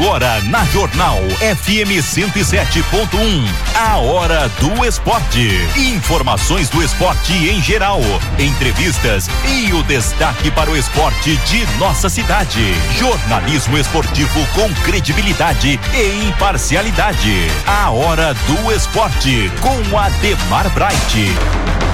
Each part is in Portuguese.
Agora na Jornal FM 107.1, a hora do esporte. Informações do esporte em geral, entrevistas e o destaque para o esporte de nossa cidade. Jornalismo esportivo com credibilidade e imparcialidade. A hora do esporte com Ademar Bright.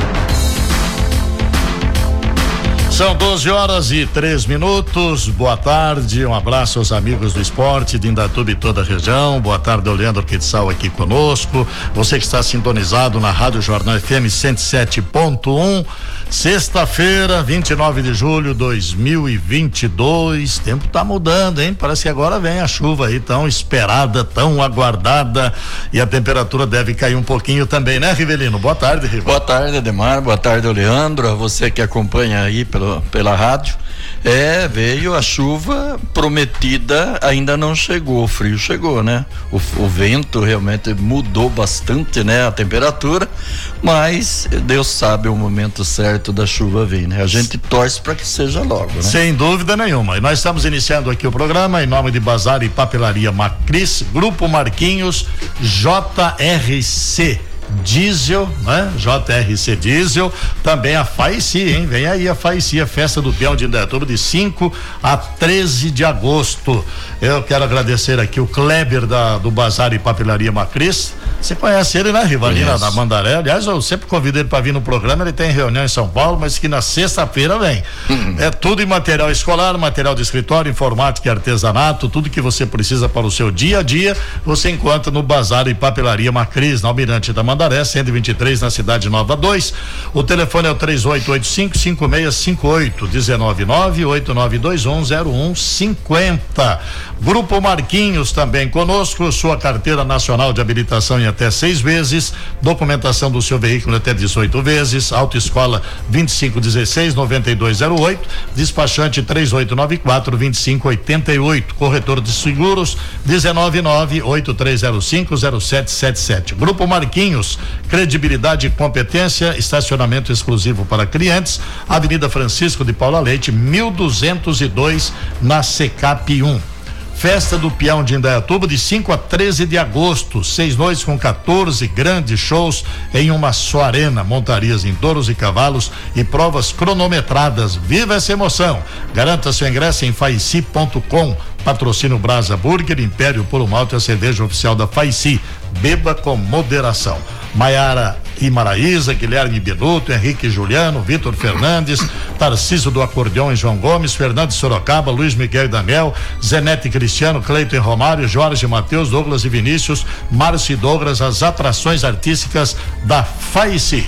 São 12 horas e três minutos. Boa tarde, um abraço aos amigos do esporte de Indatuba e toda a região. Boa tarde, Leandro Quetzal aqui conosco. Você que está sintonizado na Rádio Jornal FM 107.1. Sexta-feira, 29 de julho de 2022. Tempo tá mudando, hein? Parece que agora vem a chuva aí tão esperada, tão aguardada e a temperatura deve cair um pouquinho também, né, Rivelino? Boa tarde, Rivelino. Boa tarde, Ademar. Boa tarde, Leandro. A você que acompanha aí pelo pela rádio. É, veio a chuva prometida, ainda não chegou, o frio chegou, né? O, o, vento realmente mudou bastante, né? A temperatura, mas Deus sabe o momento certo da chuva vir, né? A gente torce para que seja logo, né? Sem dúvida nenhuma. E nós estamos iniciando aqui o programa em nome de Bazar e Papelaria Macris, Grupo Marquinhos, JRC Diesel, né? JRC Diesel, também a Faici, hein? Vem aí a Faici, a festa do peão de Indaiatuba de 5 a 13 de agosto. Eu quero agradecer aqui o Kleber da, do Bazar e Papelaria Macris. Você conhece ele, né, Rivalina da Mandaré? Aliás, eu sempre convido ele para vir no programa, ele tem reunião em São Paulo, mas que na sexta-feira vem. Uhum. É tudo em material escolar, material de escritório, informática e artesanato, tudo que você precisa para o seu dia a dia, você encontra no Bazar e Papelaria Macris, na Almirante da Mandaré Tamandaré, 123 na Cidade Nova 2. O telefone é o 3885 5658 199 8921 0150. Grupo Marquinhos também conosco, sua carteira nacional de habilitação em até seis vezes, documentação do seu veículo até 18 vezes, autoescola 2516 9208, despachante 3894 2588, corretor de seguros 199 8305 0777. Grupo Marquinhos credibilidade e competência, estacionamento exclusivo para clientes, Avenida Francisco de Paula Leite, 1202, na Secap 1. Festa do Peão de Indaiatuba de 5 a 13 de agosto. Seis noites com 14 grandes shows em uma só arena. Montarias em touros e cavalos e provas cronometradas. Viva essa emoção! Garanta seu ingresso em faici.com. Patrocínio Brasa Burger, Império Puro Malte, a cerveja oficial da Faici. Beba com moderação. Maiara Maraísa, Guilherme Benuto, Henrique Juliano, Vitor Fernandes, Tarcísio do Acordeão e João Gomes, Fernando Sorocaba, Luiz Miguel Daniel, Zenete Cristiano, Cleiton Romário, Jorge Matheus, Douglas e Vinícius, Márcio e Douglas, as atrações artísticas da FAICE.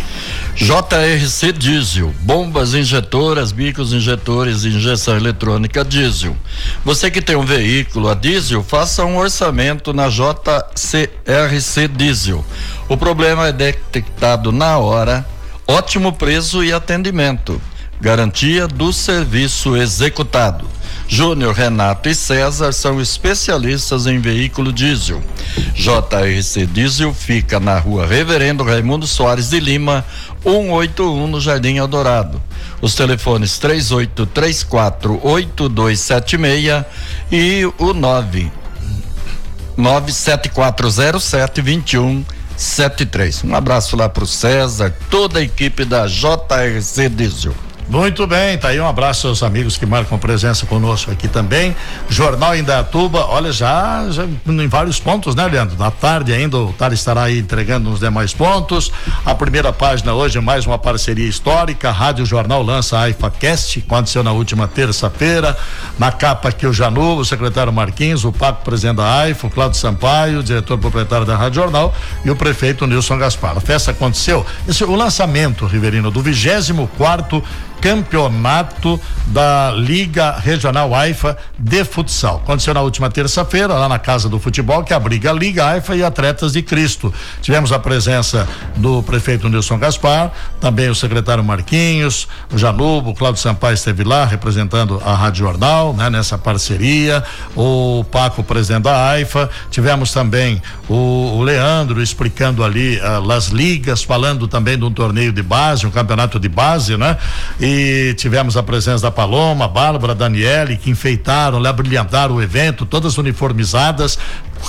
JRC Diesel, bombas injetoras, bicos injetores injeção eletrônica diesel. Você que tem um veículo a diesel, faça um orçamento na JCRC Diesel. O problema é detectado na hora, ótimo preço e atendimento. Garantia do serviço executado. Júnior, Renato e César são especialistas em veículo diesel. JRC Diesel fica na rua Reverendo Raimundo Soares de Lima, 181 no Jardim Eldorado. Os telefones 3834 8276 e o 9 97407 21 73. Um abraço lá pro César, toda a equipe da JRC Diesel. Muito bem, tá aí um abraço aos amigos que marcam presença conosco aqui também. Jornal Indatuba, olha, já, já em vários pontos, né, Leandro? Na tarde ainda o Tar estará aí entregando nos demais pontos. A primeira página hoje, mais uma parceria histórica. Rádio Jornal lança a AIFACast, aconteceu na última terça-feira. Na capa aqui o Janu, o secretário Marquinhos, o Paco, presidente da AIFA, o Cláudio Sampaio, diretor proprietário da Rádio Jornal, e o prefeito Nilson Gaspar. A festa aconteceu. Esse, o lançamento, Riverino, do 24 quarto campeonato da Liga Regional AIFA de futsal. Aconteceu na última terça-feira, lá na Casa do Futebol, que abriga a Liga AIFA e Atletas de Cristo. Tivemos a presença do prefeito Nilson Gaspar, também o secretário Marquinhos, o Janubo, o Cláudio Sampaio esteve lá representando a Rádio Jornal, né, nessa parceria, o Paco, presidente da AIFA, tivemos também o, o Leandro explicando ali uh, as ligas, falando também de um torneio de base, um campeonato de base, né? E e tivemos a presença da Paloma, Bárbara, Daniele, que enfeitaram, lá brilhantaram o evento, todas uniformizadas,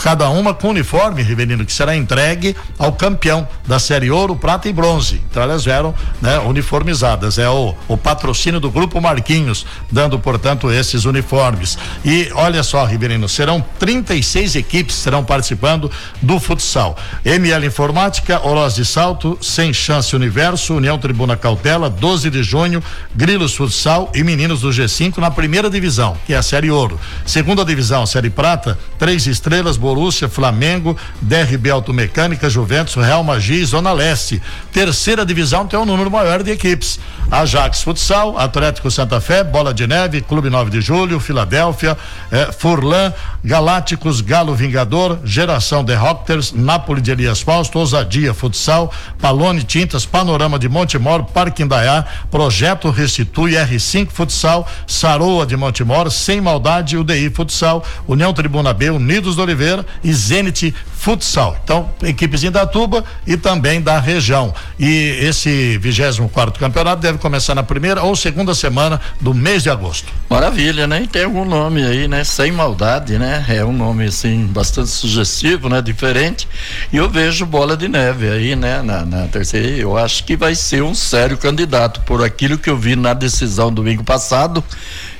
cada uma com uniforme, Rivelino, que será entregue ao campeão da série ouro, prata e bronze. Então elas vieram né, uniformizadas. É o, o patrocínio do Grupo Marquinhos, dando, portanto, esses uniformes. E olha só, Rivelino, serão 36 equipes serão participando do futsal. ML Informática, Oroz de Salto, Sem Chance Universo, União Tribuna Cautela, 12 de junho, Grilos Futsal e Meninos do G5 na primeira divisão, que é a série ouro. Segunda divisão, série prata, três estrelas, Borussia, Flamengo, DRB Automecânica, Juventus, Real Magi, Zona Leste. Terceira divisão tem um número maior de equipes. Ajax Futsal, Atlético Santa Fé, Bola de Neve, Clube 9 de Julho, Filadélfia, eh, Furlan, Galácticos, Galo Vingador, Geração The Rockers, Nápoles de Elias Fausto, Ousadia Futsal, Palone Tintas, Panorama de Montemor, Parque Indaiá, Projeto Restitui, R5 Futsal, Saroa de Montemor, Sem Maldade, UDI Futsal, União Tribuna B, Unidos do Oliveira, e Zenit Futsal. Então, equipes em Datuba e também da região. E esse 24 quarto campeonato deve começar na primeira ou segunda semana do mês de agosto. Maravilha, né? E tem algum nome aí, né? Sem maldade, né? É um nome assim bastante sugestivo, né? Diferente. E eu vejo bola de neve aí, né? Na, na terceira, eu acho que vai ser um sério candidato por aquilo que eu vi na decisão domingo passado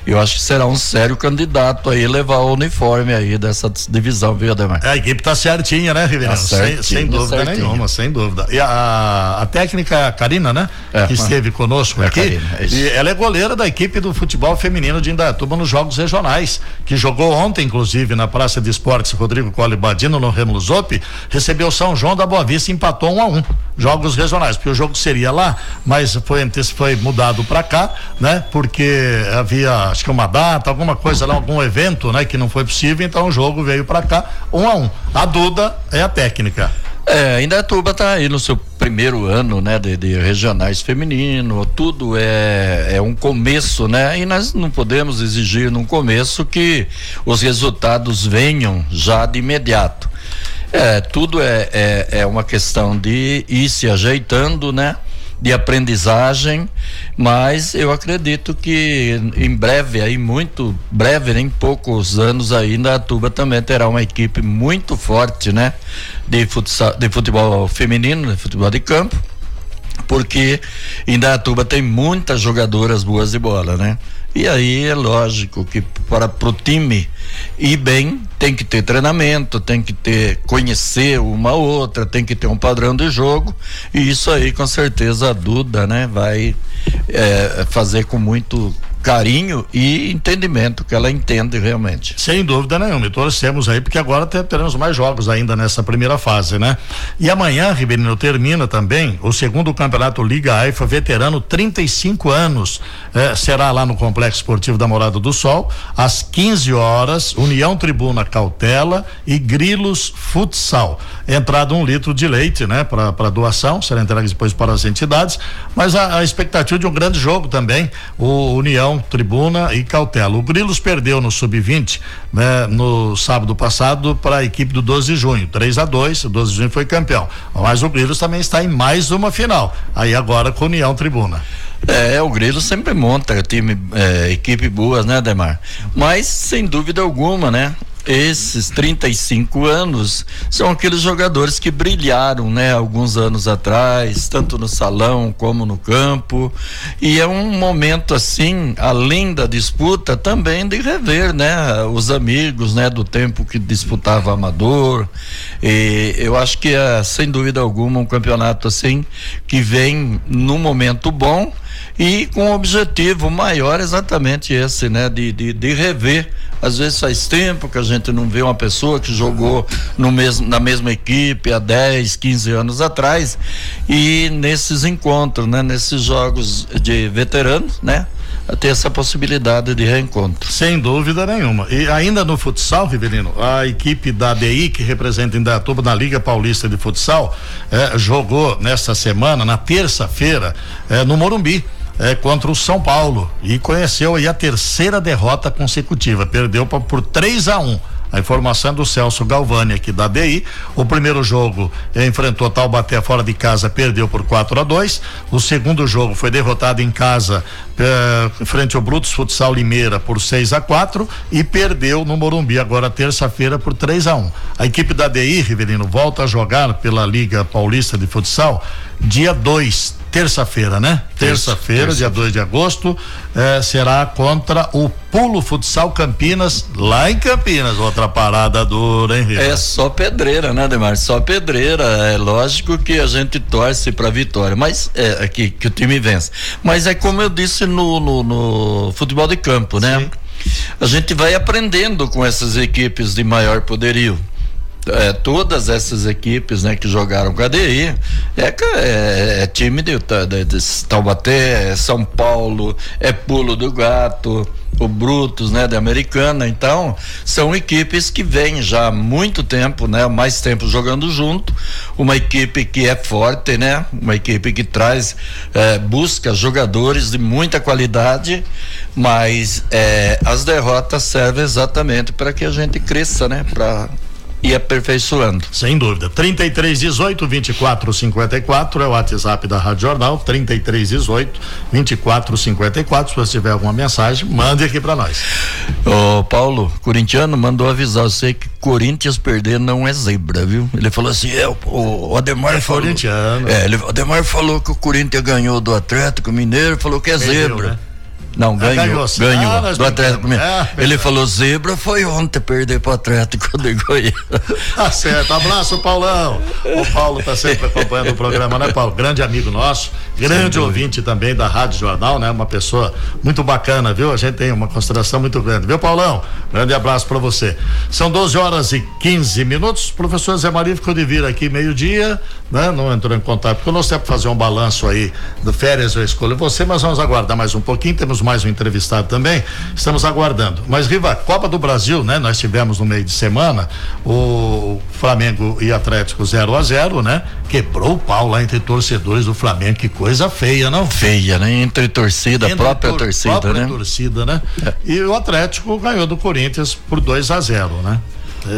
eu acho que será um sério candidato aí levar o uniforme aí dessa divisão, viu, Ademar? É, a equipe tá certinha, né, Ribeirão? Tá sem, sem, dúvida certinho. nenhuma, sem dúvida. E a, a técnica Karina, né? É, que esteve conosco é aqui, Karina, é e ela é goleira da equipe do futebol feminino de Indaiatuba nos jogos regionais, que jogou ontem, inclusive, na Praça de Esportes Rodrigo Cole Badino, no Remo Lusope, recebeu São João da Boa Vista e empatou um a um. Jogos regionais, porque o jogo seria lá, mas foi, foi mudado para cá, né? Porque havia acho que uma data, alguma coisa lá, algum evento, né, que não foi possível, então o jogo veio para cá, um a um. A Duda é a técnica. É, ainda a Tuba está aí no seu primeiro ano, né, de, de, regionais feminino, tudo é, é um começo, né, e nós não podemos exigir num começo que os resultados venham já de imediato. É, tudo é, é, é uma questão de ir se ajeitando, né, de aprendizagem, mas eu acredito que em breve, aí muito breve, em poucos anos ainda a Tuba também terá uma equipe muito forte, né? De, futsal, de futebol feminino, de futebol de campo, porque em Datuba tem muitas jogadoras boas de bola, né? E aí é lógico que para pro time ir bem tem que ter treinamento, tem que ter conhecer uma outra, tem que ter um padrão de jogo. E isso aí com certeza a Duda, né, vai é, fazer com muito carinho e entendimento que ela entende realmente. Sem dúvida nenhuma, e torcemos aí porque agora teremos mais jogos ainda nessa primeira fase, né? E amanhã, Ribeirinho, termina também o segundo campeonato Liga AIFA Veterano 35 anos. Eh, será lá no Complexo Esportivo da Morada do Sol, às 15 horas, União Tribuna Cautela e Grilos Futsal. Entrada um litro de leite, né? Para doação, será entregue depois para as entidades, mas a, a expectativa de um grande jogo também, o União Tribuna e Cautela. O Grilos perdeu no sub-20 né, no sábado passado para a equipe do 12 de junho, 3 a 2 o 12 de junho foi campeão. Mas o Grilos também está em mais uma final. Aí agora com União Tribuna. É, o Grilo sempre monta time, é, equipe boas, né, Demar? Mas sem dúvida alguma, né? Esses 35 anos são aqueles jogadores que brilharam, né, alguns anos atrás, tanto no salão como no campo. E é um momento assim, além da disputa, também de rever, né, os amigos, né, do tempo que disputava amador. E eu acho que é, sem dúvida alguma, um campeonato assim que vem num momento bom e com um objetivo maior exatamente esse, né, de, de, de rever às vezes faz tempo que a gente não vê uma pessoa que jogou no mesmo, na mesma equipe há 10, 15 anos atrás. E nesses encontros, né? Nesses jogos de veteranos, né? ter essa possibilidade de reencontro. Sem dúvida nenhuma. E ainda no futsal, Rivelino, a equipe da DI, que representa Indaiatuba na Liga Paulista de Futsal, eh, jogou nesta semana, na terça-feira, eh, no Morumbi é, contra o São Paulo e conheceu aí a terceira derrota consecutiva. Perdeu pra, por 3 a 1 a informação é do Celso Galvani aqui da DI. O primeiro jogo enfrentou Taubaté fora de casa, perdeu por 4 a 2. O segundo jogo foi derrotado em casa eh, frente ao Brutos Futsal Limeira por 6 a 4 e perdeu no Morumbi agora terça-feira por 3 a 1. A equipe da DI, Rivelino, volta a jogar pela Liga Paulista de Futsal dia 2 terça-feira, né? Terça-feira, terça dia 2 de agosto, eh, será contra o Pulo Futsal Campinas, lá em Campinas. Outra parada dura, hein, Riva? É só pedreira, né, Demar? Só pedreira. É lógico que a gente torce pra vitória, mas é, é que, que o time vence. Mas é como eu disse no, no, no futebol de campo, né? Sim. A gente vai aprendendo com essas equipes de maior poderio é, todas essas equipes né, que jogaram com a DI é, é, é time de, de, de Taubaté, é São Paulo, é Pulo do Gato, o Brutus, né, da Americana. Então, são equipes que vêm já há muito tempo, né, mais tempo jogando junto. Uma equipe que é forte, né, uma equipe que traz, é, busca jogadores de muita qualidade, mas é, as derrotas servem exatamente para que a gente cresça, né, para e aperfeiçoando. Sem dúvida. 3318 2454 é o WhatsApp da Rádio Jornal. 3318 2454. Se você tiver alguma mensagem, mande aqui para nós. Ô, Paulo, corintiano, mandou avisar você que Corinthians perder não é zebra, viu? Ele falou assim: é, o, o Ademar é falou. Corintiano. É, ele, o Ademar falou que o Corinthians ganhou do Atlético Mineiro, falou que é Perdeu, zebra. Né? Não, ganhou. ganhou, ganhou ah, do Atlético Mineiro. É, Ele falou: zebra foi ontem perder pro Atlético de Goiás. Tá certo. Abraço, Paulão. O Paulo tá sempre acompanhando o programa, né, Paulo? Grande amigo nosso, grande ouvinte também da Rádio Jornal, né? Uma pessoa muito bacana, viu? A gente tem uma consideração muito grande, viu, Paulão? Grande abraço para você. São 12 horas e 15 minutos. O professor Zé Maria ficou de vir aqui meio-dia, né? Não entrou em contato, porque nós temos que fazer um balanço aí do férias, eu escolho você, mas vamos aguardar mais um pouquinho. Temos mais um entrevistado também. Estamos aguardando. Mas, Riva, Copa do Brasil, né? Nós tivemos no meio de semana o Flamengo e Atlético 0 a 0 né? Quebrou o pau lá entre torcedores do Flamengo. Que coisa feia, não? Feia, né? Entre torcida, entre própria tor torcida, própria né? torcida, né? É. E o Atlético ganhou do Corinthians por 2 a 0 né?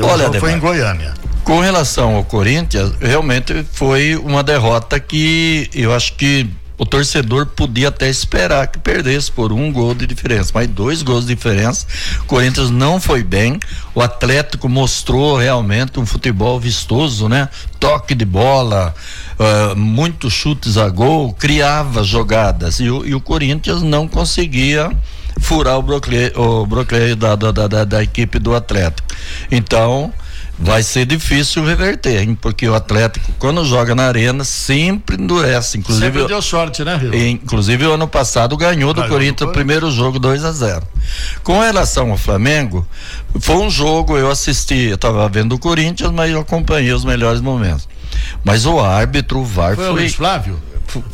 Olha, foi em Goiânia. Com relação ao Corinthians, realmente foi uma derrota que eu acho que o torcedor podia até esperar que perdesse por um gol de diferença, mas dois gols de diferença. O Corinthians não foi bem. O Atlético mostrou realmente um futebol vistoso, né? Toque de bola, uh, muitos chutes a gol, criava jogadas e o, e o Corinthians não conseguia furar o bloqueio, o bloqueio da, da, da, da equipe do Atlético. Então, vai ser difícil reverter, hein? Porque o Atlético, quando joga na arena, sempre endurece. Inclusive, sempre deu sorte, né, Rio? Inclusive, o ano passado ganhou, do Corinthians o primeiro jogo 2 a 0 Com relação ao Flamengo, foi um jogo, eu assisti, eu estava vendo o Corinthians, mas eu acompanhei os melhores momentos. Mas o árbitro, o VAR foi. Foi o Luiz Flávio?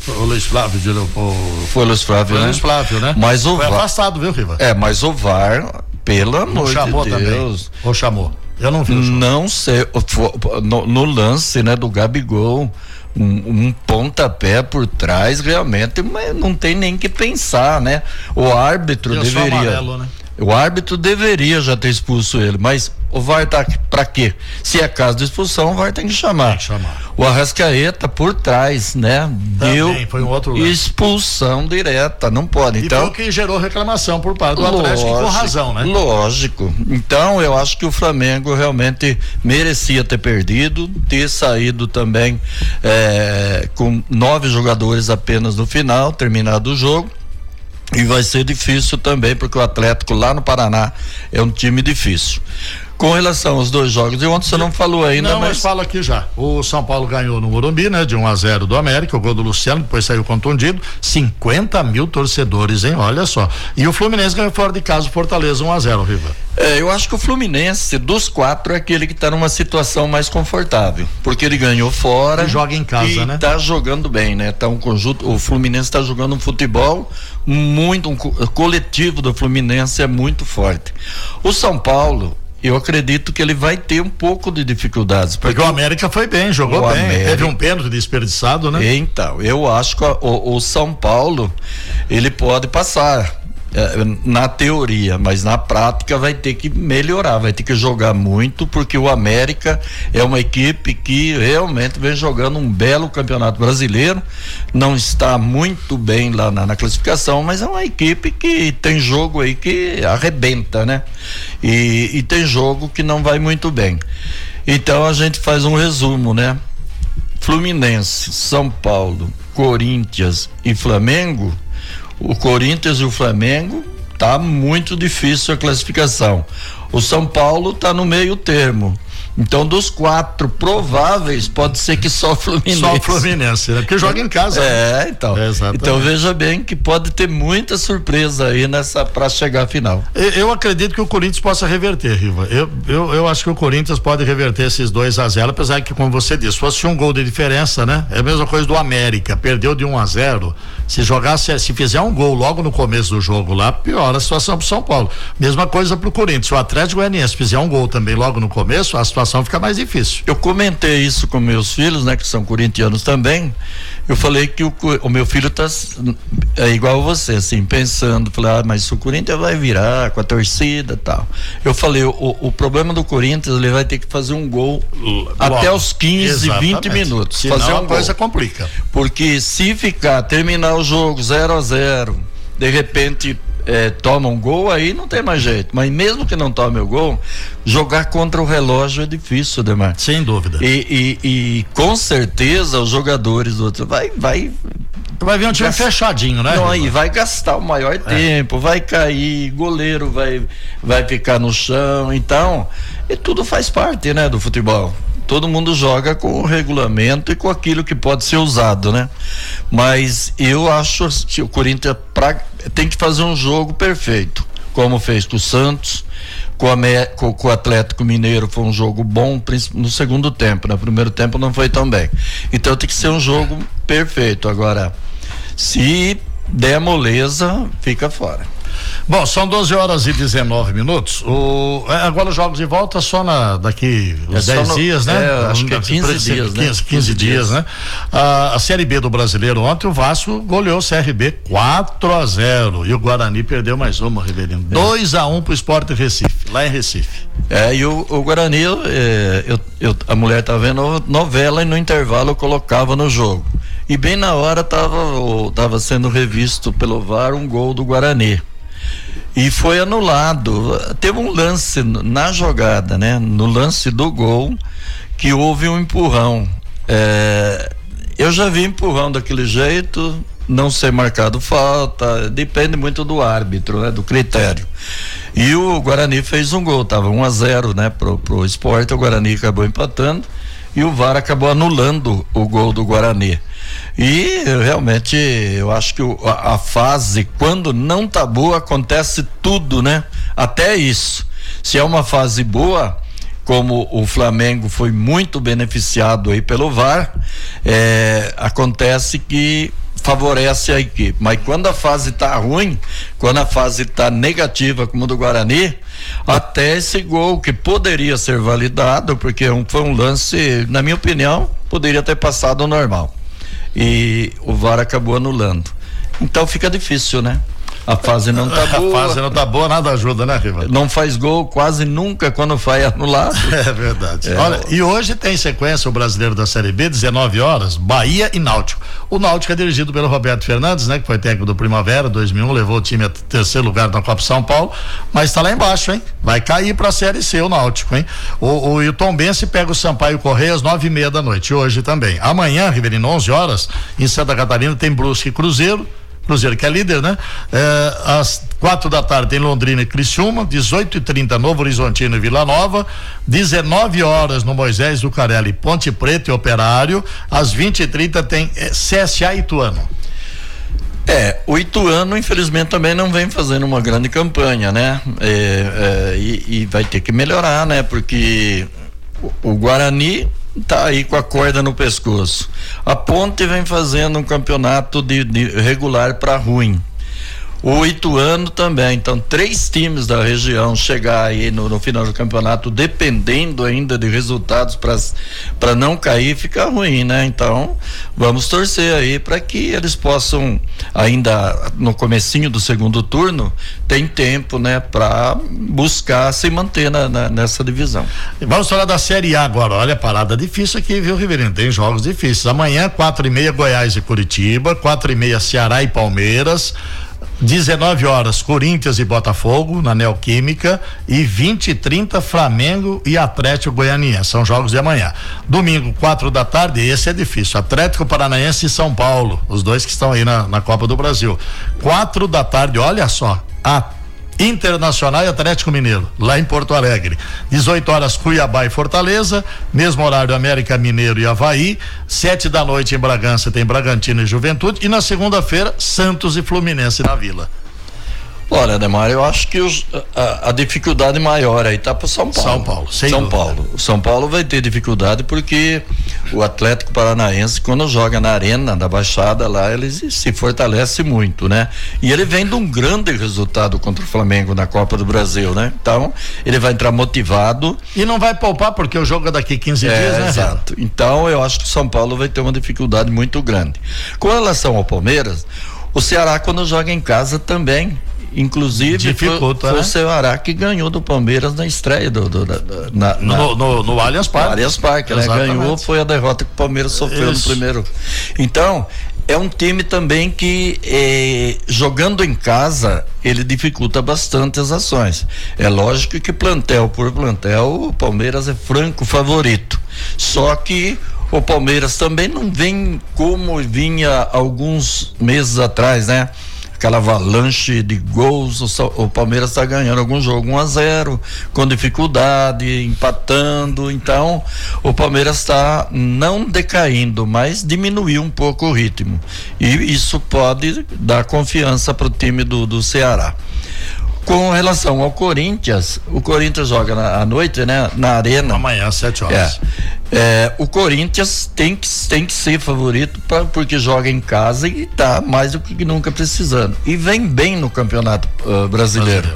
o Luiz Flávio de, o... Foi o Luiz Flávio, Foi né? Luiz Flávio, né? Mas o Foi VAR... afastado, viu, Riva? É, mas o VAR, pelo amor de chamou Deus. Também. Ou chamou? Eu não vi. Não sei. No, no, lance, né, do Gabigol. Um, um, pontapé por trás, realmente, mas não tem nem que pensar, né? O árbitro deveria. Amarelo, né? O árbitro deveria já ter expulso ele, mas o VAR tá para quê? Se é caso de expulsão, o VAR tem que chamar. Tem que chamar. O Arrascaeta por trás, né? Deu foi um outro expulsão direta, não pode. Então, e foi o que gerou reclamação por parte do lógico, Atlético com razão, né? Lógico. Então, eu acho que o Flamengo realmente merecia ter perdido, ter saído também é, com nove jogadores apenas no final, terminado o jogo e vai ser difícil também, porque o Atlético lá no Paraná é um time difícil. Com relação aos dois jogos de ontem, você não falou ainda, não, mas... mas fala aqui já. O São Paulo ganhou no Morumbi, né? De 1 um a 0 do América, o gol do Luciano, depois saiu contundido. 50 mil torcedores, hein? Olha só. E o Fluminense ganhou fora de casa o Fortaleza 1 um a 0 Riva. É, eu acho que o Fluminense, dos quatro, é aquele que está numa situação mais confortável. Porque ele ganhou fora. E joga em casa, e né? Tá jogando bem, né? Tá um conjunto. O Fluminense está jogando um futebol muito. Um coletivo do Fluminense é muito forte. O São Paulo eu acredito que ele vai ter um pouco de dificuldades. Porque, porque o América foi bem, jogou bem, América, teve um pênalti desperdiçado, né? Então, eu acho que o, o São Paulo ele pode passar na teoria, mas na prática vai ter que melhorar, vai ter que jogar muito, porque o América é uma equipe que realmente vem jogando um belo campeonato brasileiro, não está muito bem lá na, na classificação, mas é uma equipe que tem jogo aí que arrebenta, né? E, e tem jogo que não vai muito bem. Então a gente faz um resumo, né? Fluminense, São Paulo, Corinthians e Flamengo o Corinthians e o Flamengo tá muito difícil a classificação. O São Paulo tá no meio termo. Então, dos quatro prováveis, pode ser que só Fluminense. Só Fluminense, né? Porque joga em casa. É, então. É, então veja bem que pode ter muita surpresa aí nessa para chegar à final. Eu, eu, acredito que o Corinthians possa reverter, Riva. Eu, eu, eu acho que o Corinthians pode reverter esses 2 a 0 apesar que, como você disse, fosse um gol de diferença, né? É a mesma coisa do América, perdeu de 1 um a 0 Se jogasse, se fizer um gol logo no começo do jogo lá, piora a situação pro São Paulo. Mesma coisa pro Corinthians. Se o Atlético Goianiense fizer um gol também logo no começo, a situação situação fica mais difícil. Eu comentei isso com meus filhos, né, que são corintianos também. Eu falei que o, o meu filho tá é igual você, assim, pensando, falei, ah, mas o Corinthians vai virar com a torcida, tal. Eu falei, o, o problema do Corinthians, ele vai ter que fazer um gol Logo. até os 15, Exatamente. 20 minutos. Senão fazer um a coisa complica. Porque se ficar terminar o jogo 0 a 0, de repente é, toma um gol, aí não tem mais jeito. Mas mesmo que não tome o gol, jogar contra o relógio é difícil, Demar. Sem dúvida. E, e, e com certeza os jogadores do outro vai, vai Tu vai ver um time Gast... fechadinho, né? Não, aí vai gastar o maior é. tempo, vai cair, goleiro vai, vai ficar no chão, então, e tudo faz parte, né, do futebol todo mundo joga com o regulamento e com aquilo que pode ser usado, né? Mas eu acho que o Corinthians pra, tem que fazer um jogo perfeito, como fez com o Santos, com, a, com, com, o Atlético Mineiro foi um jogo bom no segundo tempo, no primeiro tempo não foi tão bem. Então tem que ser um jogo perfeito. Agora, se der moleza, fica fora. Bom, são 12 horas e 19 minutos. O, é, agora os jogos de volta só na, daqui uns é 10 no, dias, né? É, acho que é 15 dias, 15, né? 15, 15 dias, né? A, a, Série B do Brasileiro ontem, o Vasco goleou o CRB 4 a 0 e o Guarani perdeu mais uma, Rivelino. 2 a 1 pro Esporte Recife, lá em Recife. É, e o, o Guarani, é, eu, eu, a mulher tá vendo novela e no intervalo eu colocava no jogo. E bem na hora tava, tava sendo revisto pelo VAR um gol do Guarani e foi anulado. Teve um lance na jogada, né? No lance do gol, que houve um empurrão. É, eu já vi empurrão daquele jeito, não ser marcado falta, depende muito do árbitro, né? Do critério. E o Guarani fez um gol, tava 1 um a 0 né? Pro, pro esporte, o Guarani acabou empatando e o VAR acabou anulando o gol do Guarani. E realmente eu acho que a, a, fase, quando não tá boa, acontece tudo, né? Até isso. Se é uma fase boa, como o Flamengo foi muito beneficiado aí pelo VAR, é, acontece que favorece a equipe. Mas quando a fase tá ruim, quando a fase tá negativa, como do Guarani, até esse gol que poderia ser validado, porque foi um lance, na minha opinião, poderia ter passado normal e o VAR acabou anulando. Então fica difícil, né? A fase não tá boa. A fase não tá boa, nada ajuda, né, Riva? Não faz gol quase nunca quando vai anulado. É verdade. É. Olha, e hoje tem sequência o brasileiro da Série B, 19 horas, Bahia e Náutico. O Náutico é dirigido pelo Roberto Fernandes, né, que foi técnico do Primavera 2001, levou o time a terceiro lugar na Copa São Paulo, mas está lá embaixo, hein? Vai cair para a Série C o Náutico, hein? O, o, e o Tom Bense pega o Sampaio Correia às nove e meia da noite, hoje também. Amanhã, Riverino, 11 horas, em Santa Catarina tem Brusque e Cruzeiro. Cruzeiro que é líder, né? É, às quatro da tarde tem Londrina e Criciúma, 18 e 30 Novo Horizontino e Vila Nova, 19 horas no Moisés do Carelli, Ponte Preta e Operário, às 20 e 30 tem é, CSA Ituano. É, o Ituano, infelizmente, também não vem fazendo uma grande campanha, né? É, é, e, e, vai ter que melhorar, né? Porque o, o Guarani tá aí com a corda no pescoço. A Ponte vem fazendo um campeonato de, de regular para ruim. O Ituano também. Então, três times da região chegar aí no, no final do campeonato, dependendo ainda de resultados para não cair, fica ruim, né? Então, vamos torcer aí para que eles possam, ainda no comecinho do segundo turno, tem tempo, né, para buscar se manter na, na, nessa divisão. Vamos falar da Série A agora. Olha, parada difícil aqui, viu, Riverino? Tem jogos difíceis. Amanhã, quatro e meia, Goiás e Curitiba, quatro e meia, Ceará e Palmeiras. 19 horas, Corinthians e Botafogo na Neoquímica e 20 e 30 Flamengo e Atlético Goianiense. São jogos de amanhã. Domingo, quatro da tarde, esse é difícil. Atlético Paranaense e São Paulo, os dois que estão aí na, na Copa do Brasil. Quatro da tarde, olha só, a Internacional e Atlético Mineiro, lá em Porto Alegre. 18 horas Cuiabá e Fortaleza, mesmo horário América Mineiro e Havaí. Sete da noite em Bragança tem Bragantino e Juventude. E na segunda-feira, Santos e Fluminense na Vila. Olha, Ademar, eu acho que os, a, a, dificuldade maior aí tá para São Paulo. São Paulo, São dúvida. Paulo. São Paulo vai ter dificuldade porque o Atlético Paranaense, quando joga na arena da Baixada lá, ele se fortalece muito, né? E ele vem de um grande resultado contra o Flamengo na Copa do Brasil, né? Então, ele vai entrar motivado. E não vai poupar porque o jogo é daqui 15 é, dias, né? Exato. Então, eu acho que o São Paulo vai ter uma dificuldade muito grande. Com relação ao Palmeiras, o Ceará, quando joga em casa, também Inclusive, Dificulta, foi, foi né? o Ceará que ganhou do Palmeiras na estreia do, do, do na, no, na, no, no, Allianz Parque. Allianz Parque, né? Ganhou, foi a derrota que o Palmeiras sofreu Isso. no primeiro. Então, é um time também que eh, jogando em casa ele dificulta bastante as ações. É lógico que plantel por plantel o Palmeiras é franco favorito. Só que o Palmeiras também não vem como vinha alguns meses atrás, né? Aquela avalanche de gols, o, o Palmeiras está ganhando algum jogo 1 a 0 com dificuldade, empatando. Então, o Palmeiras está não decaindo, mas diminuiu um pouco o ritmo. E isso pode dar confiança para o time do, do Ceará. Com relação ao Corinthians, o Corinthians joga na, à noite, né? Na arena. Amanhã, às 7 horas. É, é, o Corinthians tem que, tem que ser favorito pra, porque joga em casa e está mais do que nunca precisando. E vem bem no campeonato uh, brasileiro.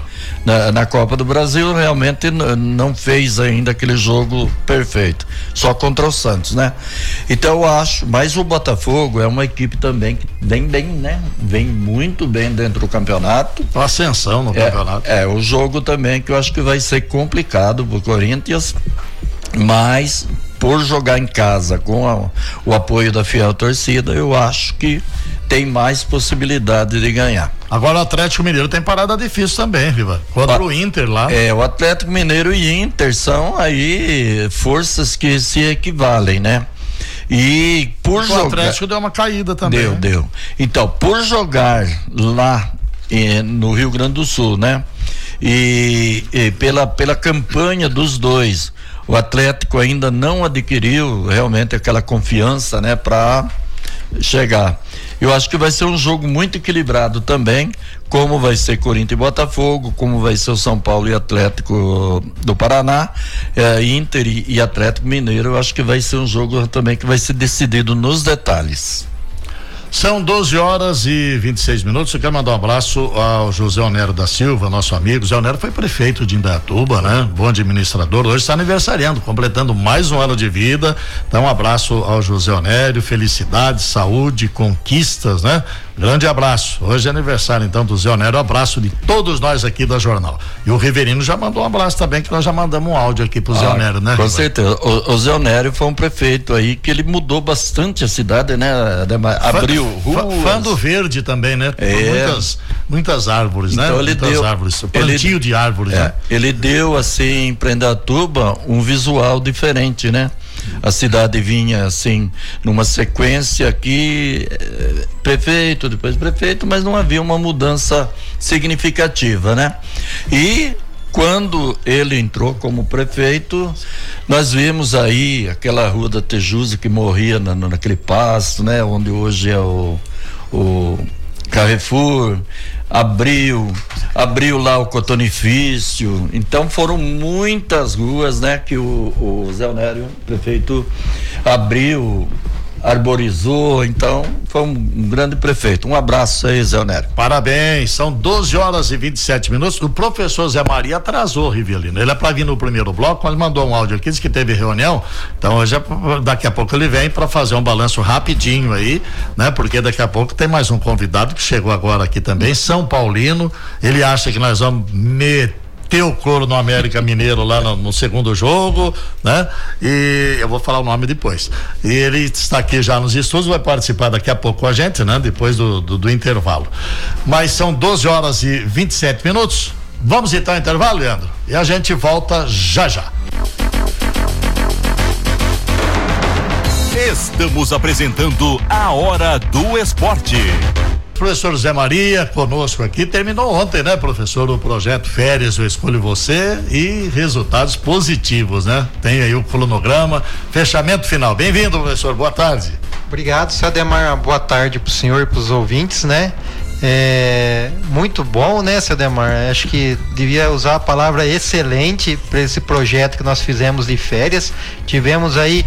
na, na Copa do Brasil realmente não fez ainda aquele jogo perfeito, só contra o Santos, né? Então eu acho, mas o Botafogo é uma equipe também que vem bem, né? Vem muito bem dentro do campeonato. Ascensão no é, campeonato. É, o jogo também que eu acho que vai ser complicado pro Corinthians, mas por jogar em casa com a, o apoio da fiel torcida, eu acho que tem mais possibilidade de ganhar. Agora o Atlético Mineiro tem parada difícil também, Viva. Contra o, o Inter lá. É, o Atlético Mineiro e Inter são aí forças que se equivalem, né? E por o jogar. O Atlético deu uma caída também. Deu, né? deu. Então, por jogar lá eh, no Rio Grande do Sul, né? E, e, pela, pela campanha dos dois, o Atlético ainda não adquiriu realmente aquela confiança, né? Para chegar. Eu acho que vai ser um jogo muito equilibrado também, como vai ser Corinthians e Botafogo, como vai ser o São Paulo e Atlético do Paraná, eh, Inter e, e Atlético Mineiro. Eu acho que vai ser um jogo também que vai ser decidido nos detalhes. São 12 horas e 26 minutos. Eu quero mandar um abraço ao José Onero da Silva, nosso amigo. José Onero foi prefeito de Indaiatuba, né? Bom administrador. Hoje está aniversariando, completando mais um ano de vida. Então, um abraço ao José Onério, felicidade, saúde, conquistas, né? Grande abraço. Hoje é aniversário então do Zé Onero. Abraço de todos nós aqui da Jornal. E o Riverino já mandou um abraço também, que nós já mandamos um áudio aqui pro ah, Zé Onero, né? Com certeza. O, o Zé Onero foi um prefeito aí que ele mudou bastante a cidade, né? Abriu fã, ruas. Fã do verde também, né? É. Muitas, muitas árvores, né? então né? Ele muitas deu, árvores. Plantio ele, de árvores, é, né? Ele deu, assim, em Prendatuba, um visual diferente, né? A cidade vinha assim numa sequência aqui eh, prefeito depois prefeito mas não havia uma mudança significativa né e quando ele entrou como prefeito, nós vimos aí aquela rua da Tejusa que morria na, naquele pasto, né? Onde hoje é o, o Carrefour, abriu, abriu lá o cotonifício. Então foram muitas ruas, né, que o, o Zé Onério, prefeito, abriu arborizou, então foi um, grande prefeito. Um abraço aí, Zé Onero. Parabéns, são 12 horas e 27 minutos. O professor Zé Maria atrasou, Rivelino. Ele é para vir no primeiro bloco, mas mandou um áudio aqui, disse que teve reunião. Então, hoje, daqui a pouco ele vem para fazer um balanço rapidinho aí, né? Porque daqui a pouco tem mais um convidado que chegou agora aqui também, São Paulino. Ele acha que nós vamos meter meteu o couro no América Mineiro lá no, no, segundo jogo, né? E eu vou falar o nome depois. E ele está aqui já nos estudos, vai participar daqui a pouco com a gente, né? Depois do, do, do intervalo. Mas são 12 horas e 27 minutos. Vamos então ao intervalo, Leandro? E a gente volta já já. Estamos apresentando a Hora do Esporte professor Zé Maria conosco aqui. Terminou ontem, né, professor, o projeto Férias Eu Escolho Você e resultados positivos, né? Tem aí o cronograma, fechamento final. Bem-vindo, professor. Boa tarde. Obrigado, senhor Ademar. Boa tarde para o senhor e para os ouvintes, né? É, muito bom, né, seu Demar? Acho que devia usar a palavra excelente para esse projeto que nós fizemos de férias. Tivemos aí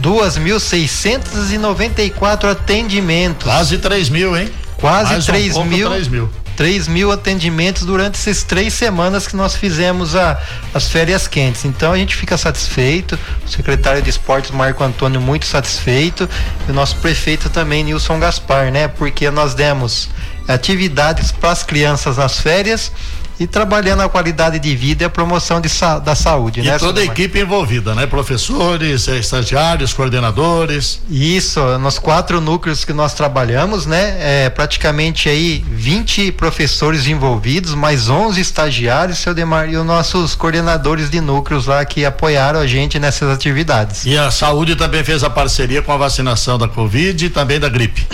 2.694 atendimentos. Quase 3 mil, hein? Quase Mais 3 um mil. 3 mil. 3 mil atendimentos durante essas três semanas que nós fizemos a, as férias quentes. Então a gente fica satisfeito, o secretário de esportes Marco Antônio muito satisfeito e o nosso prefeito também Nilson Gaspar, né? Porque nós demos atividades para as crianças nas férias e trabalhando a qualidade de vida e a promoção de, da saúde. E né, toda a equipe envolvida, né? Professores, eh, estagiários, coordenadores. Isso, nos quatro núcleos que nós trabalhamos, né? É, praticamente aí 20 professores envolvidos, mais 11 estagiários, seu Demar, e os nossos coordenadores de núcleos lá que apoiaram a gente nessas atividades. E a saúde também fez a parceria com a vacinação da Covid e também da gripe.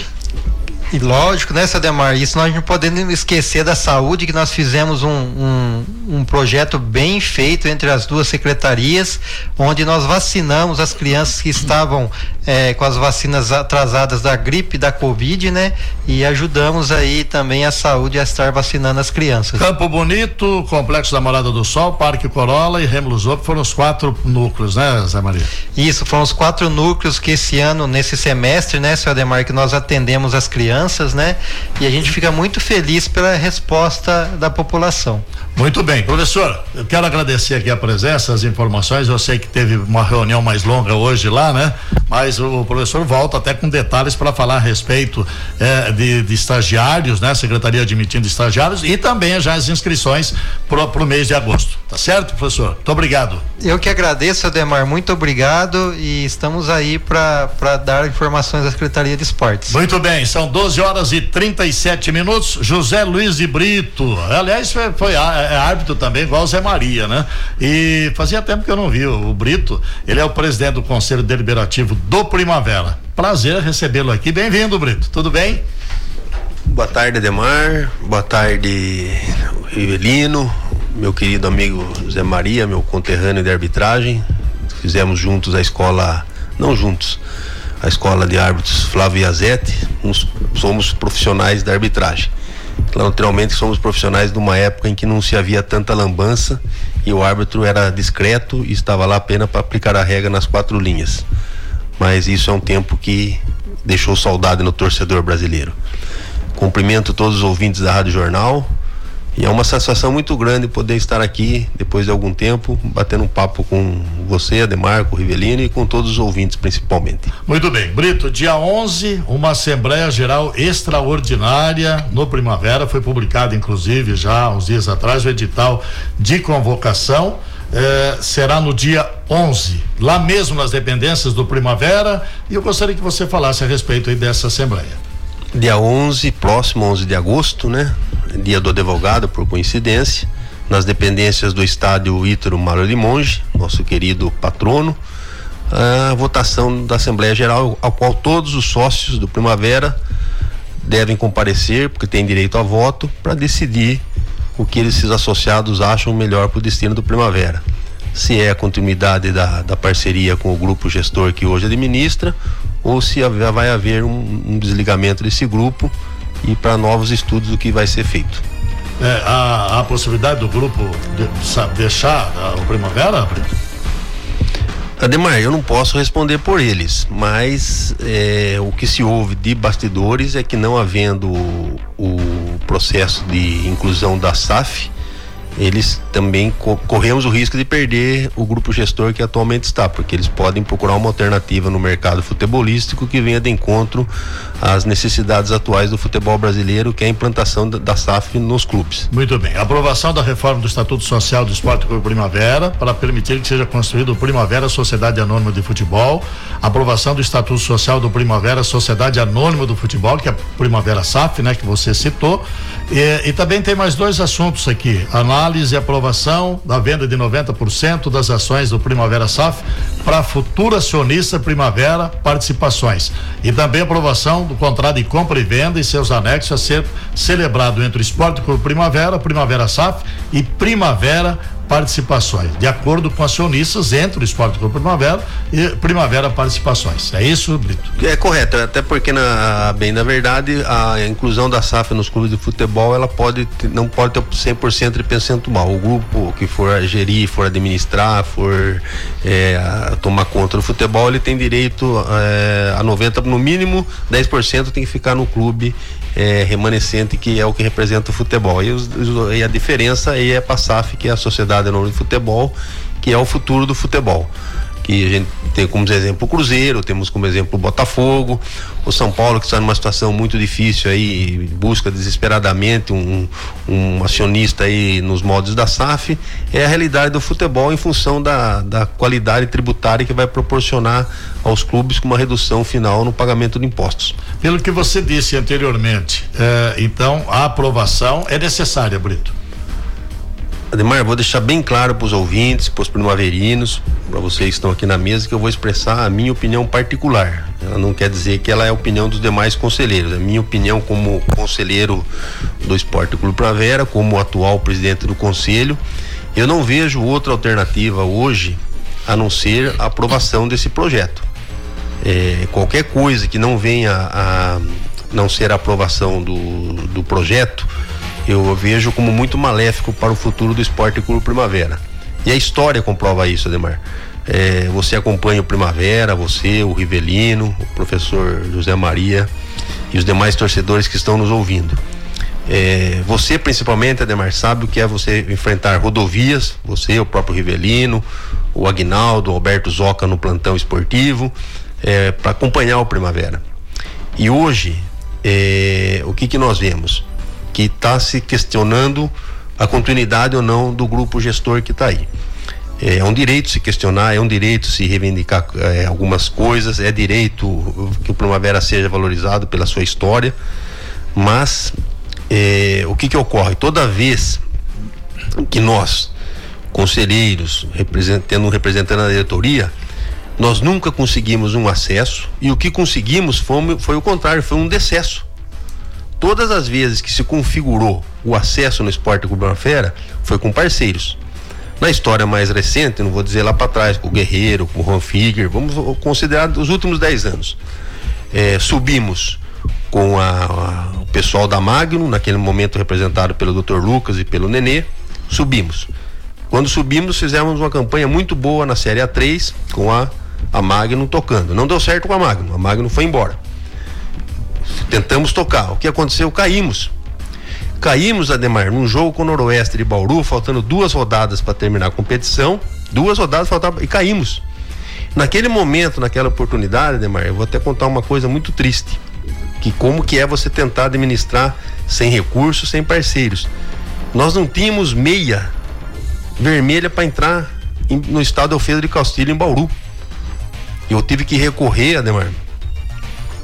E lógico, né, Sademar? Isso nós não podemos esquecer da saúde, que nós fizemos um, um, um, projeto bem feito entre as duas secretarias, onde nós vacinamos as crianças que estavam é, com as vacinas atrasadas da gripe, da Covid, né? E ajudamos aí também a saúde a estar vacinando as crianças. Campo Bonito, Complexo da Morada do Sol, Parque Corolla e Remo foram os quatro núcleos, né, Zé Maria? Isso, foram os quatro núcleos que esse ano, nesse semestre, né, seu Ademar, que nós atendemos as crianças crianças, né? E a gente fica muito feliz pela resposta da população. Muito bem, professor, eu quero agradecer aqui a presença, as informações. Eu sei que teve uma reunião mais longa hoje lá, né? Mas o professor volta até com detalhes para falar a respeito eh, de, de, estagiários, né? Secretaria admitindo estagiários e também já as inscrições para o mês de agosto. Tá certo, professor? Muito obrigado. Eu que agradeço, Ademar. Muito obrigado e estamos aí para dar informações da Secretaria de Esportes. Muito bem, são 12 horas e 37 minutos. José Luiz de Brito. Aliás, foi, foi é árbitro também, igual o Zé Maria, né? E fazia tempo que eu não vi o, o Brito. Ele é o presidente do Conselho Deliberativo do Primavera. Prazer recebê-lo aqui. Bem-vindo, Brito. Tudo bem? Boa tarde, Ademar. Boa tarde, Rivelino. Meu querido amigo Zé Maria, meu conterrâneo de arbitragem. Fizemos juntos a escola, não juntos, a escola de árbitros Flávio Iazetti. Somos profissionais da arbitragem. Naturalmente somos profissionais de uma época em que não se havia tanta lambança e o árbitro era discreto e estava lá apenas para aplicar a regra nas quatro linhas. Mas isso é um tempo que deixou saudade no torcedor brasileiro. Cumprimento todos os ouvintes da Rádio Jornal, e é uma satisfação muito grande poder estar aqui, depois de algum tempo, batendo um papo com você, Ademar, com o Rivelino e com todos os ouvintes, principalmente. Muito bem. Brito, dia 11, uma Assembleia Geral Extraordinária no Primavera. Foi publicado, inclusive, já uns dias atrás, o edital de convocação. Eh, será no dia 11, lá mesmo nas dependências do Primavera. E eu gostaria que você falasse a respeito aí dessa Assembleia. Dia 11, próximo 11 de agosto, né? Dia do advogado, por coincidência, nas dependências do estádio Ítaro Mário Limonge, nosso querido patrono, a votação da Assembleia Geral, ao qual todos os sócios do Primavera devem comparecer, porque têm direito a voto, para decidir o que esses associados acham melhor para o destino do Primavera. Se é a continuidade da, da parceria com o grupo gestor que hoje administra, ou se vai haver um, um desligamento desse grupo e para novos estudos do que vai ser feito. É, a, a possibilidade do grupo de, deixar a, o Primavera, Ademar, eu não posso responder por eles, mas é, o que se ouve de bastidores é que não havendo o, o processo de inclusão da SAF, eles também co corremos o risco de perder o grupo gestor que atualmente está, porque eles podem procurar uma alternativa no mercado futebolístico que venha de encontro às necessidades atuais do futebol brasileiro, que é a implantação da, da SAF nos clubes. Muito bem. Aprovação da reforma do Estatuto Social do Esporte Clube Primavera para permitir que seja construído o Primavera Sociedade Anônima de Futebol. Aprovação do Estatuto Social do Primavera Sociedade Anônima do Futebol, que é a Primavera SAF, né, que você citou. E, e também tem mais dois assuntos aqui. Análise e aprovação da venda de 90% das ações do Primavera SAF para futuro acionista Primavera Participações. E também aprovação do contrato de compra e venda e seus anexos a ser celebrado entre o Esporte Clube Primavera, Primavera SAF e Primavera participações, de acordo com acionistas entre o Esporte Clube Primavera e Primavera Participações. É isso, Brito? É correto, até porque na bem na verdade a inclusão da SAF nos clubes de futebol, ela pode não pode ter 100% de percentual. O grupo que for gerir, for administrar, for é, tomar conta do futebol, ele tem direito é, a 90 no mínimo 10% tem que ficar no clube é, remanescente que é o que representa o futebol. E, os, e a diferença aí é a SAF, que é a Sociedade Anônima de Futebol, que é o futuro do futebol que a gente tem como exemplo o Cruzeiro, temos como exemplo o Botafogo, o São Paulo que está numa situação muito difícil aí, busca desesperadamente um, um acionista aí nos modos da SAF, é a realidade do futebol em função da, da qualidade tributária que vai proporcionar aos clubes com uma redução final no pagamento de impostos. Pelo que você disse anteriormente, eh, então a aprovação é necessária, Brito. Ademar, vou deixar bem claro para os ouvintes, para os primaverinos, para vocês que estão aqui na mesa, que eu vou expressar a minha opinião particular. Ela não quer dizer que ela é a opinião dos demais conselheiros. A minha opinião como conselheiro do Esporte Clube Primavera, como atual presidente do conselho, eu não vejo outra alternativa hoje a não ser a aprovação desse projeto. É, qualquer coisa que não venha a não ser a aprovação do, do projeto, eu vejo como muito maléfico para o futuro do esporte Clube Primavera. E a história comprova isso, Ademar. É, você acompanha o Primavera, você, o Rivelino, o professor José Maria e os demais torcedores que estão nos ouvindo. É, você principalmente, Ademar, sabe o que é você enfrentar rodovias, você, o próprio Rivelino, o Agnaldo, o Alberto Zoca no plantão esportivo, é, para acompanhar o Primavera. E hoje, é, o que que nós vemos? Que está se questionando a continuidade ou não do grupo gestor que está aí. É um direito se questionar, é um direito se reivindicar é, algumas coisas, é direito que o Primavera seja valorizado pela sua história, mas é, o que que ocorre? Toda vez que nós, conselheiros, representando, representando a diretoria, nós nunca conseguimos um acesso e o que conseguimos foi, foi o contrário, foi um decesso todas as vezes que se configurou o acesso no esporte com Fera foi com parceiros. Na história mais recente, não vou dizer lá para trás, com o Guerreiro, com o Ron Figuer, vamos considerar os últimos 10 anos. É, subimos com a, a, o pessoal da Magno, naquele momento representado pelo Dr. Lucas e pelo Nenê, subimos. Quando subimos, fizemos uma campanha muito boa na Série A3 com a, a Magno tocando. Não deu certo com a Magno, a Magno foi embora. Tentamos tocar. O que aconteceu? Caímos. Caímos, Ademar, num jogo com o Noroeste de Bauru, faltando duas rodadas para terminar a competição. Duas rodadas faltavam e caímos. Naquele momento, naquela oportunidade, Ademar, eu vou até contar uma coisa muito triste. Que como que é você tentar administrar sem recursos, sem parceiros. Nós não tínhamos meia vermelha para entrar no estado Alfredo de Castilho em Bauru. Eu tive que recorrer, Ademar,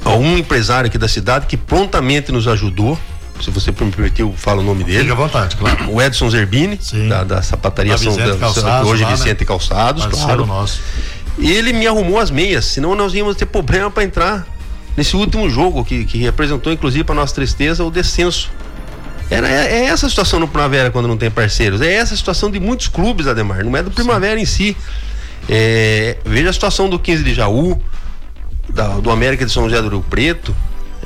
a um empresário aqui da cidade que prontamente nos ajudou. Se você me permitiu, fala o nome dele. Fique à vontade, claro. O Edson Zerbini, da, da, sapataria São da, Calçados, hoje lá, Vicente né? Calçados, claro. Nosso. Ele me arrumou as meias, senão nós íamos ter problema para entrar nesse último jogo que, que representou, inclusive, para nossa tristeza, o descenso. Era, é, é, essa a situação no Primavera quando não tem parceiros. É essa a situação de muitos clubes, Ademar. Não é do Primavera Sim. em si. É, veja a situação do 15 de Jaú, da, do América de São José do Rio Preto,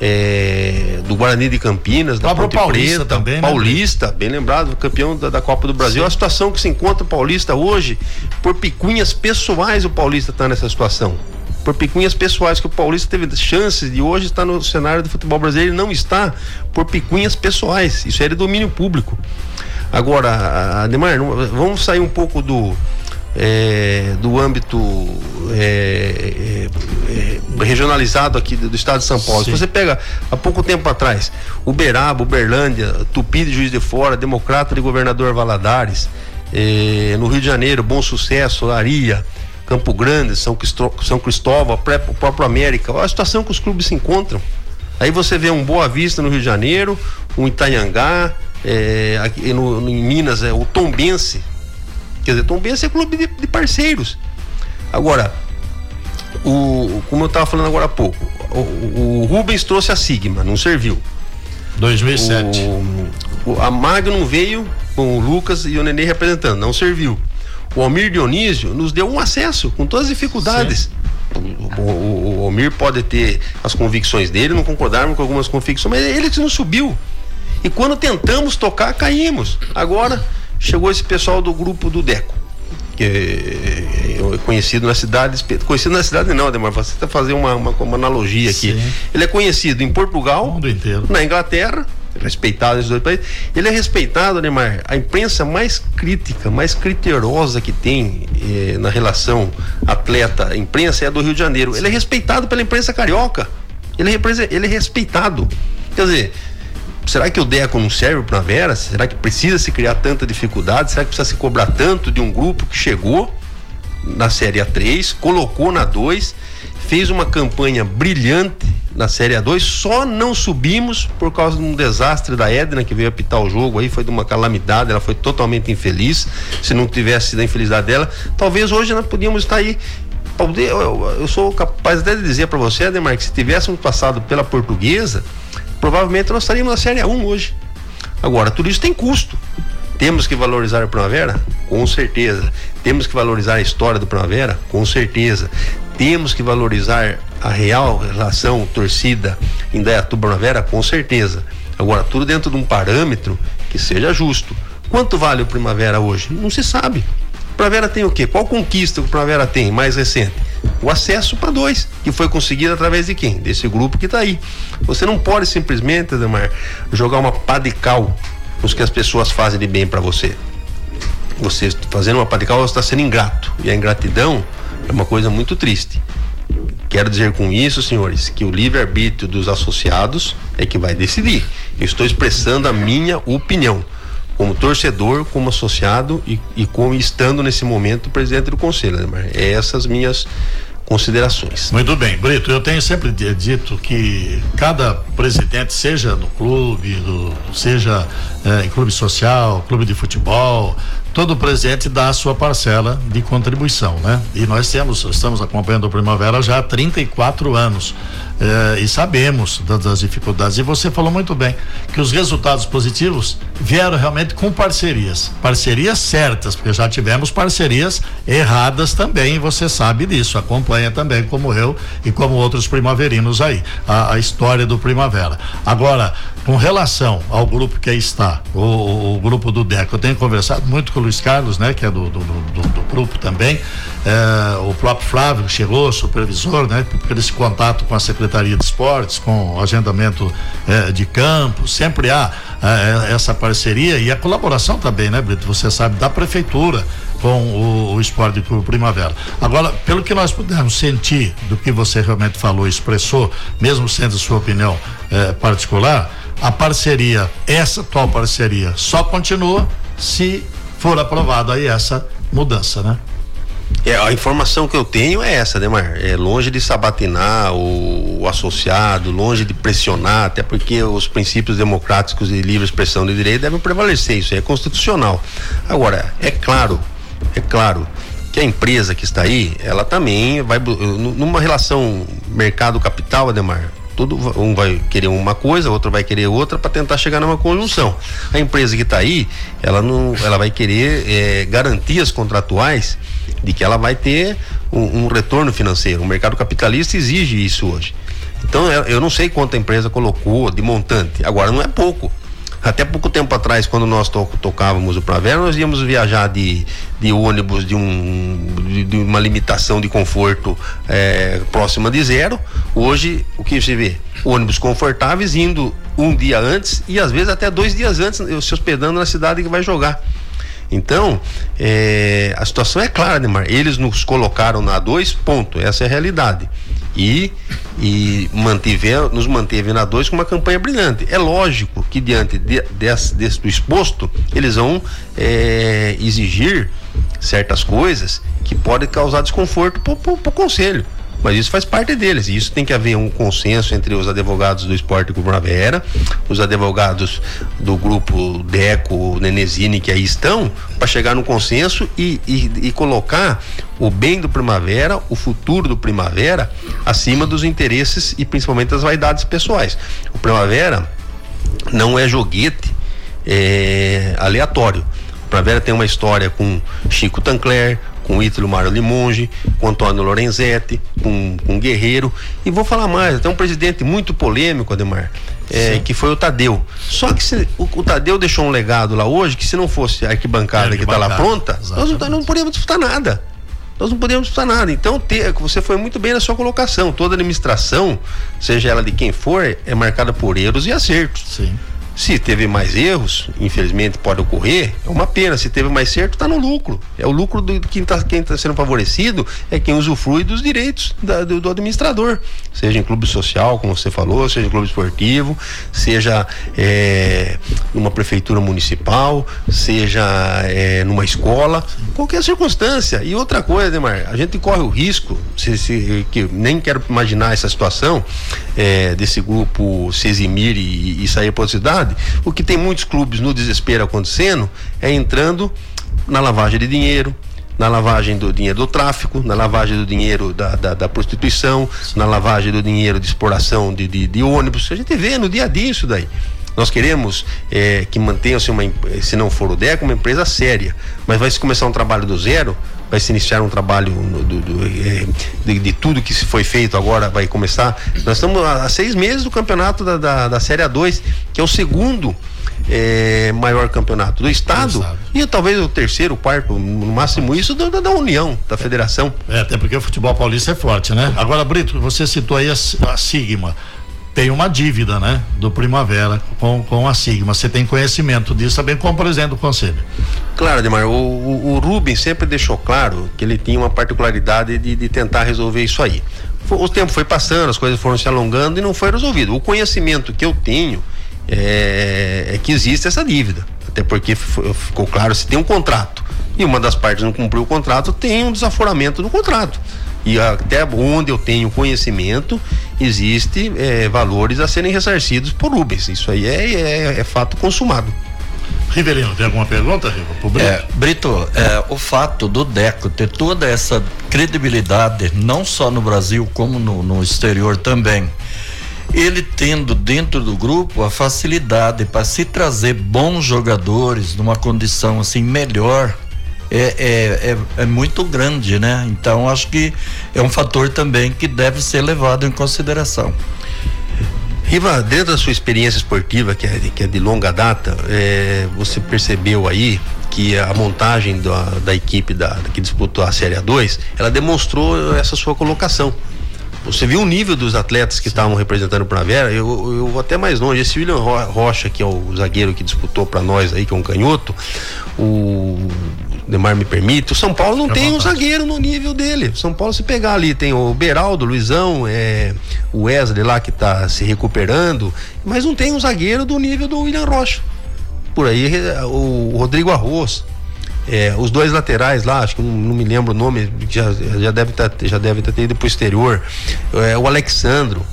é, do Guarani de Campinas, da Ponte Paulista Preta, também, né, Paulista, bem lembrado, campeão da, da Copa do Brasil. Sim. A situação que se encontra o Paulista hoje, por picuinhas pessoais, o Paulista está nessa situação. Por picuinhas pessoais que o Paulista teve chances de hoje estar no cenário do futebol brasileiro, ele não está por picuinhas pessoais. Isso é de domínio público. Agora, Ademar, vamos sair um pouco do é, do âmbito é, é, é, regionalizado aqui do, do, estado de São Paulo. Sim. Se você pega há pouco tempo atrás, Uberaba, Uberlândia, Tupi de Juiz de Fora, Democrata de Governador Valadares, é, no Rio de Janeiro, Bom Sucesso, Aria, Campo Grande, São, São Cristóvão, o próprio América, olha a situação que os clubes se encontram. Aí você vê um Boa Vista no Rio de Janeiro, um Itanhangá, é, aqui no, em Minas, é, o Tombense, Quer dizer, Tom Benz é clube de, de parceiros. Agora, o, como eu estava falando agora há pouco, o, o, Rubens trouxe a Sigma, não serviu. 2007. O, a Magnum veio com o Lucas e o Nenê representando, não serviu. O Almir Dionísio nos deu um acesso com todas as dificuldades. O, o, o, Almir pode ter as convicções dele, não concordarmos com algumas convicções, mas ele que não subiu. E quando tentamos tocar, caímos. Agora chegou esse pessoal do grupo do Deco que é conhecido na cidade, conhecido na cidade não, Ademar, você está fazendo uma, uma, uma, analogia aqui. Sim. Ele é conhecido em Portugal, na Inglaterra, respeitado nesses dois países. Ele é respeitado, Ademar, a imprensa mais crítica, mais criteriosa que tem eh, na relação atleta-imprensa é a do Rio de Janeiro. Ele é respeitado pela imprensa carioca. Ele é, ele é respeitado. Quer dizer, será que o DECO não serve para a Vera? Será que precisa se criar tanta dificuldade? Será que precisa se cobrar tanto de um grupo que chegou na Série A3, colocou na 2, fez uma campanha brilhante na Série A2, só não subimos por causa de um desastre da Edna que veio apitar o jogo aí, foi de uma calamidade, ela foi totalmente infeliz. Se não tivesse sido a infelicidade dela, talvez hoje nós podíamos estar aí eu, sou capaz até de dizer para você, Ademar, que se tivéssemos passado pela portuguesa, provavelmente nós estaríamos na Série 1 hoje. Agora, tudo isso tem custo. Temos que valorizar a Primavera? Com certeza. Temos que valorizar a história do Primavera? Com certeza. Temos que valorizar a real relação torcida em Dayatuba Primavera? Com certeza. Agora, tudo dentro de um parâmetro que seja justo. Quanto vale o Primavera hoje? Não se sabe. Primavera tem o quê? Qual conquista que o Primavera tem mais recente? O acesso para dois, que foi conseguido através de quem? Desse grupo que está aí. Você não pode simplesmente, Ademar, jogar uma pá de cal nos que as pessoas fazem de bem para você. Você fazendo uma pá de cal, você está sendo ingrato. E a ingratidão é uma coisa muito triste. Quero dizer com isso, senhores, que o livre-arbítrio dos associados é que vai decidir. Eu estou expressando a minha opinião como torcedor, como associado e, e como estando nesse momento presidente do conselho, né, É essas minhas considerações. Muito bem, Brito, eu tenho sempre dito que cada presidente, seja no clube, do, seja é, em clube social, clube de futebol, todo presidente dá a sua parcela de contribuição, né? E nós temos, estamos acompanhando o Primavera já há 34 anos. Eh, e sabemos das, das, dificuldades. E você falou muito bem que os resultados positivos vieram realmente com parcerias, parcerias certas, porque já tivemos parcerias erradas também. E você sabe disso, acompanha também como eu e como outros primaverinos aí a, a história do Primavera. Agora, com relação ao grupo que aí está, o, o, grupo do DECO, eu tenho conversado muito com o Luiz Carlos, né, que é do, do, do, do grupo também, eh, o próprio Flávio chegou, supervisor, né, por esse contato com a Secretaria de Esportes, com o agendamento eh, de campo, sempre há eh, essa parceria e a colaboração também, né, Brito? Você sabe, da prefeitura com o, o Esporte Clube Primavera. Agora, pelo que nós pudermos sentir do que você realmente falou, expressou, mesmo sendo sua opinião particular, a parceria, essa atual parceria, só continua se for aprovada aí essa mudança, né? É, a informação que eu tenho é essa, né, Mar? É longe de sabatinar o, o, associado, longe de pressionar, até porque os princípios democráticos de livre expressão de direito devem prevalecer, isso é constitucional. Agora, é claro, é claro que a empresa que está aí, ela também vai numa relação mercado capital, Ademar, tudo um vai querer uma coisa, outro vai querer outra para tentar chegar numa conjunção. A empresa que está aí, ela não, ela vai querer é, garantias contratuais de que ela vai ter um, um, retorno financeiro. O mercado capitalista exige isso hoje. Então eu não sei quanto a empresa colocou de montante. Agora não é pouco. Até pouco tempo atrás, quando nós to tocávamos o Primavera, nós íamos viajar de, de ônibus de, um, de, de uma limitação de conforto é, próxima de zero. Hoje, o que você vê? Ônibus confortáveis indo um dia antes e às vezes até dois dias antes se hospedando na cidade que vai jogar. Então, é, a situação é clara, Neymar. Eles nos colocaram na 2, ponto. Essa é a realidade. E, e mantive, nos manteve na 2 com uma campanha brilhante. É lógico que, diante de, desse, desse, do exposto, eles vão é, exigir certas coisas que podem causar desconforto para o conselho mas isso faz parte deles. E isso tem que haver um consenso entre os advogados do esporte Primavera, os advogados do grupo Deco, Nenezini, que aí estão, para chegar no consenso e, e, e colocar o bem do Primavera, o futuro do Primavera, acima dos interesses e principalmente das vaidades pessoais. O Primavera não é joguete é, aleatório. O Primavera tem uma história com Chico Tancler, com Ítalo Mário Limonge, com Antônio Lorenzetti, com, com Guerreiro. E vou falar mais, até um presidente muito polêmico, Ademar, é, que foi o Tadeu. Só que se, o, o, Tadeu deixou um legado lá hoje que se não fosse a arquibancada é, que está lá pronta, nós não, não podemos disputar nada. Nós não podemos disputar nada. Então, ter, você foi muito bem na sua colocação. Toda administração, seja ela de quem for, é marcada por erros e acertos. Sim. Se teve mais erros, infelizmente pode ocorrer, é uma pena. Se teve mais certo, está no lucro. É o lucro de quem está tá sendo favorecido, é quem usufrui dos direitos da, do, do, administrador. Seja em clube social, como você falou, seja em clube esportivo, seja é, numa prefeitura municipal, seja é, numa escola, qualquer circunstância. E outra coisa, Demar, a gente corre o risco, se, se, que nem quero imaginar essa situação é, desse grupo se eximir e, e sair para a cidade o que tem muitos clubes no desespero acontecendo é entrando na lavagem de dinheiro, na lavagem do dinheiro do tráfico, na lavagem do dinheiro da, da, da prostituição, Sim. na lavagem do dinheiro de exploração de, de, de, ônibus. A gente vê no dia a dia isso daí. Nós queremos é, que mantenha-se uma, se não for o DECO, uma empresa séria, mas vai se começar um trabalho do zero, vai se iniciar um trabalho do, do, é, de, de, tudo que se foi feito agora vai começar. Nós estamos há seis meses do campeonato da, da, da Série A2, que é o segundo é, maior campeonato do estado e talvez o terceiro, quarto, no máximo isso da, da União, da Federação. É, até porque o futebol paulista é forte, né? Agora, Brito, você citou aí a, a Sigma tem uma dívida, né? Do Primavera com, com a Sigma. Você tem conhecimento disso também como presidente do conselho. Claro, Demar. O, o, o Rubens sempre deixou claro que ele tinha uma particularidade de, de tentar resolver isso aí. O tempo foi passando, as coisas foram se alongando e não foi resolvido. O conhecimento que eu tenho é, é que existe essa dívida. Até porque ficou claro se tem um contrato e uma das partes não cumpriu o contrato, tem um desaforamento do contrato e até onde eu tenho conhecimento, existe é, valores a serem ressarcidos por Rubens. Isso aí é, é, é fato consumado. Rivelino, tem alguma pergunta, Riva? É, Brito, é, o fato do Deco ter toda essa credibilidade, não só no Brasil, como no, no exterior também, ele tendo dentro do grupo a facilidade para se trazer bons jogadores numa condição assim melhor é, é, é, é, muito grande, né? Então acho que é um fator também que deve ser levado em consideração. Riva, dentro da sua experiência esportiva, que é, que é de longa data, é, você percebeu aí que a montagem da, da equipe da, que disputou a Série A2, ela demonstrou essa sua colocação. Você viu o nível dos atletas que estavam representando o Primavera? Eu, eu vou até mais longe. Esse William Rocha, que é o zagueiro que disputou para nós aí, que é um canhoto, o Demar me permite, o São Paulo não é tem vontade. um zagueiro no nível dele. São Paulo, se pegar ali, tem o Beraldo, o Luizão, é, o Wesley lá que está se recuperando, mas não tem um zagueiro do nível do William Rocha. Por aí, o Rodrigo Arroz. É, os dois laterais lá, acho que não, não me lembro o nome, já, já deve tá, já deve ter ido pro exterior. É, o Alexandro.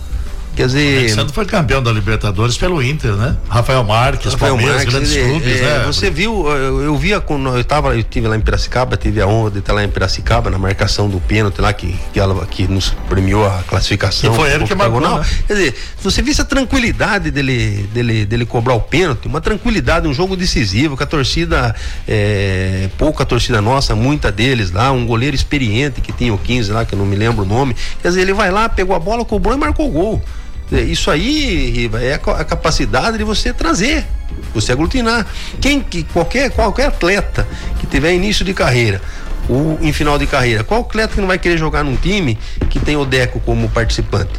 Quer dizer. O Alexandre foi campeão da Libertadores pelo Inter, né? Rafael Marques, Rafael Palmeiras, Marques, grandes clubes, é, né? Você viu, eu, eu via quando eu tava, eu tive lá em Piracicaba, tive a honra de estar lá em Piracicaba na marcação do pênalti lá que, que, ela, que nos premiou a classificação. E foi ele que marcou. Né? Quer dizer, você viu essa tranquilidade dele, dele, dele cobrar o pênalti, uma tranquilidade, um jogo decisivo, com a torcida, é, pouca torcida nossa, muita deles lá, um goleiro experiente que tinha o 15 lá, que eu não me lembro o nome. Quer dizer, ele vai lá, pegou a bola, cobrou e marcou o gol. É, isso aí, Riva, é a, capacidade de você trazer, você aglutinar. Quem que qualquer qualquer atleta que tiver início de carreira, ou em final de carreira, qual atleta que não vai querer jogar num time que tem o Deco como participante?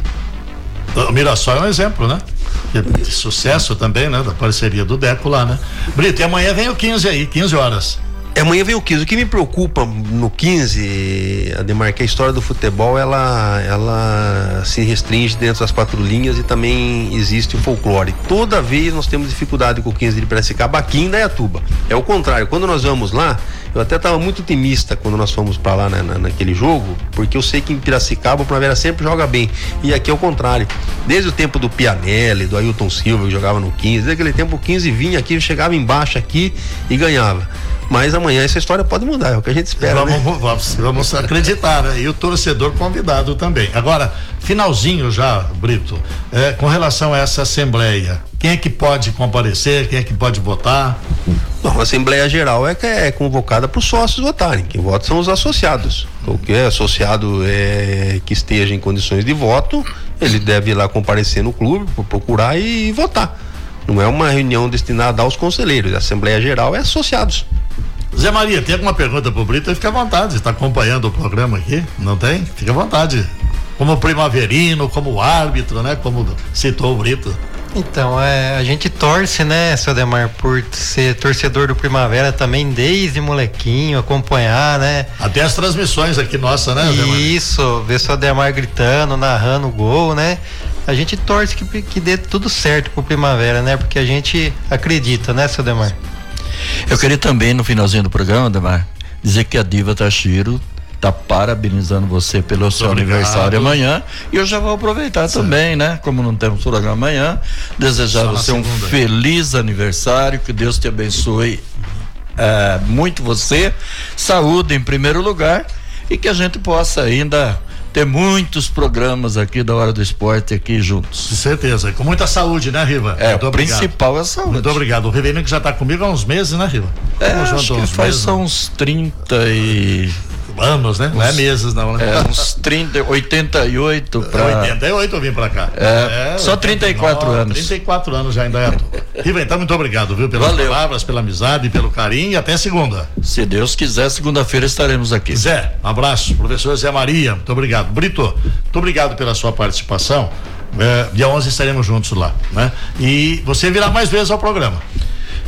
O Mirassol é um exemplo, né? De sucesso também, né? Da parceria do Deco lá, né? Brito, e amanhã vem o 15 aí, 15 horas. É, amanhã vem o 15. O que me preocupa no 15, Ademar, que a história do futebol ela, ela se restringe dentro das quatro linhas e também existe o folclore. Toda vez nós temos dificuldade com o 15 de Piracicaba aqui em Dayatuba. É o contrário. Quando nós vamos lá, eu até estava muito otimista quando nós fomos para lá né, na, naquele jogo, porque eu sei que em Piracicaba o Primavera sempre joga bem. E aqui é o contrário. Desde o tempo do Pianelli, do Ailton Silva, que jogava no 15, desde aquele tempo o 15 vinha aqui, chegava embaixo aqui e ganhava. Mas amanhã essa história pode mudar, é o que a gente espera. Vamos, né? vamos, vamos acreditar, né? E o torcedor convidado também. Agora, finalzinho já, Brito, é, com relação a essa assembleia, quem é que pode comparecer, quem é que pode votar? Não, a Assembleia Geral é, é convocada para os sócios votarem. Quem vota são os associados. Qualquer associado é, que esteja em condições de voto, ele deve ir lá comparecer no clube, procurar e, e votar. Não é uma reunião destinada aos conselheiros. A Assembleia Geral é associados. Zé Maria, tem alguma pergunta pro Brito? Fica à vontade, está acompanhando o programa aqui? Não tem? Fica à vontade. Como primaverino, como árbitro, né? Como citou o Brito. Então, é, a gente torce, né, seu Demar, por ser torcedor do Primavera também desde molequinho, acompanhar, né? Até as transmissões aqui nossa, né, Demar? Isso, ver seu Demar gritando, narrando o gol, né? A gente torce que, que dê tudo certo pro Primavera, né? Porque a gente acredita, né, seu Demar? Eu queria também, no finalzinho do programa, Demar, dizer que a Diva Tachiro tá parabenizando você pelo seu Obrigado. aniversário amanhã. E eu já vou aproveitar certo. também, né? Como não temos programa amanhã, desejar você um feliz aniversário, que Deus te abençoe é, muito você, saúde em primeiro lugar e que a gente possa ainda ter muitos programas aqui da Hora do Esporte aqui juntos. Com certeza, com muita saúde, né, Riva? É, Muito o obrigado. principal é a saúde. Muito obrigado. O Riverino que já está comigo há uns meses, né, Riva? É, acho que faz meses, uns 30 e anos, né? Uns, não é meses, não, né? É, uns 30, 88 para 88 eu vim para cá. É, é, só 34 89, anos. 34 anos já ainda é. Riva, então muito obrigado, viu? Pelas Valeu. palavras, pela amizade, pelo carinho e até segunda. Se Deus quiser, segunda-feira estaremos aqui. Zé, um abraço. Professor Zé Maria, muito obrigado. Brito, muito obrigado pela sua participação. É, dia 11 estaremos juntos lá, né? E você virá mais vezes ao programa.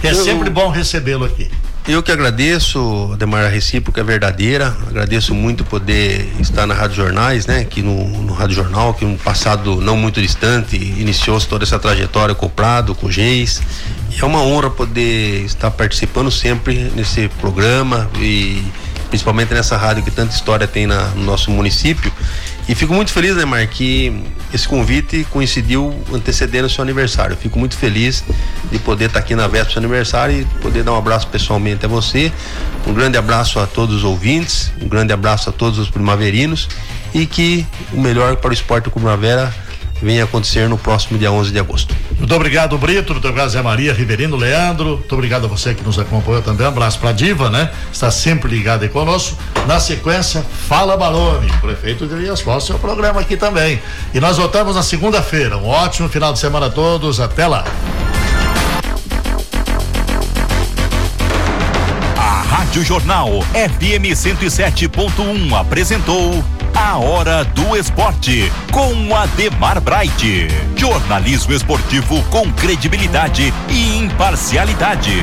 É eu, sempre bom recebê-lo aqui. Eu que agradeço, Ademar, a recíproca é verdadeira. Agradeço muito poder estar na Rádio Jornais, né? Aqui no, no Rádio Jornal, que um passado não muito distante iniciou-se toda essa trajetória com o Prado, com o Geis. E é uma honra poder estar participando sempre nesse programa e principalmente nessa rádio que tanta história tem na, no nosso município. E fico muito feliz, Neymar, que esse convite coincidiu antecedendo o seu aniversário. Fico muito feliz de poder estar aqui na véspera do seu aniversário e poder dar um abraço pessoalmente a você. Um grande abraço a todos os ouvintes, um grande abraço a todos os primaverinos e que o melhor para o esporte primavera venha acontecer no próximo dia 11 de agosto. Muito obrigado, Brito. Muito obrigado, Zé Maria, Riverino, Leandro. Muito obrigado a você que nos acompanhou também. Um abraço para a Diva, né? Está sempre ligado aí conosco. Na sequência, Fala Balone, prefeito de Elias Foz, seu programa aqui também. E nós voltamos na segunda-feira. Um ótimo final de semana a todos. Até lá. Rádio Jornal FM 107.1 apresentou a Hora do Esporte, com Ademar Bright. Jornalismo esportivo com credibilidade e imparcialidade.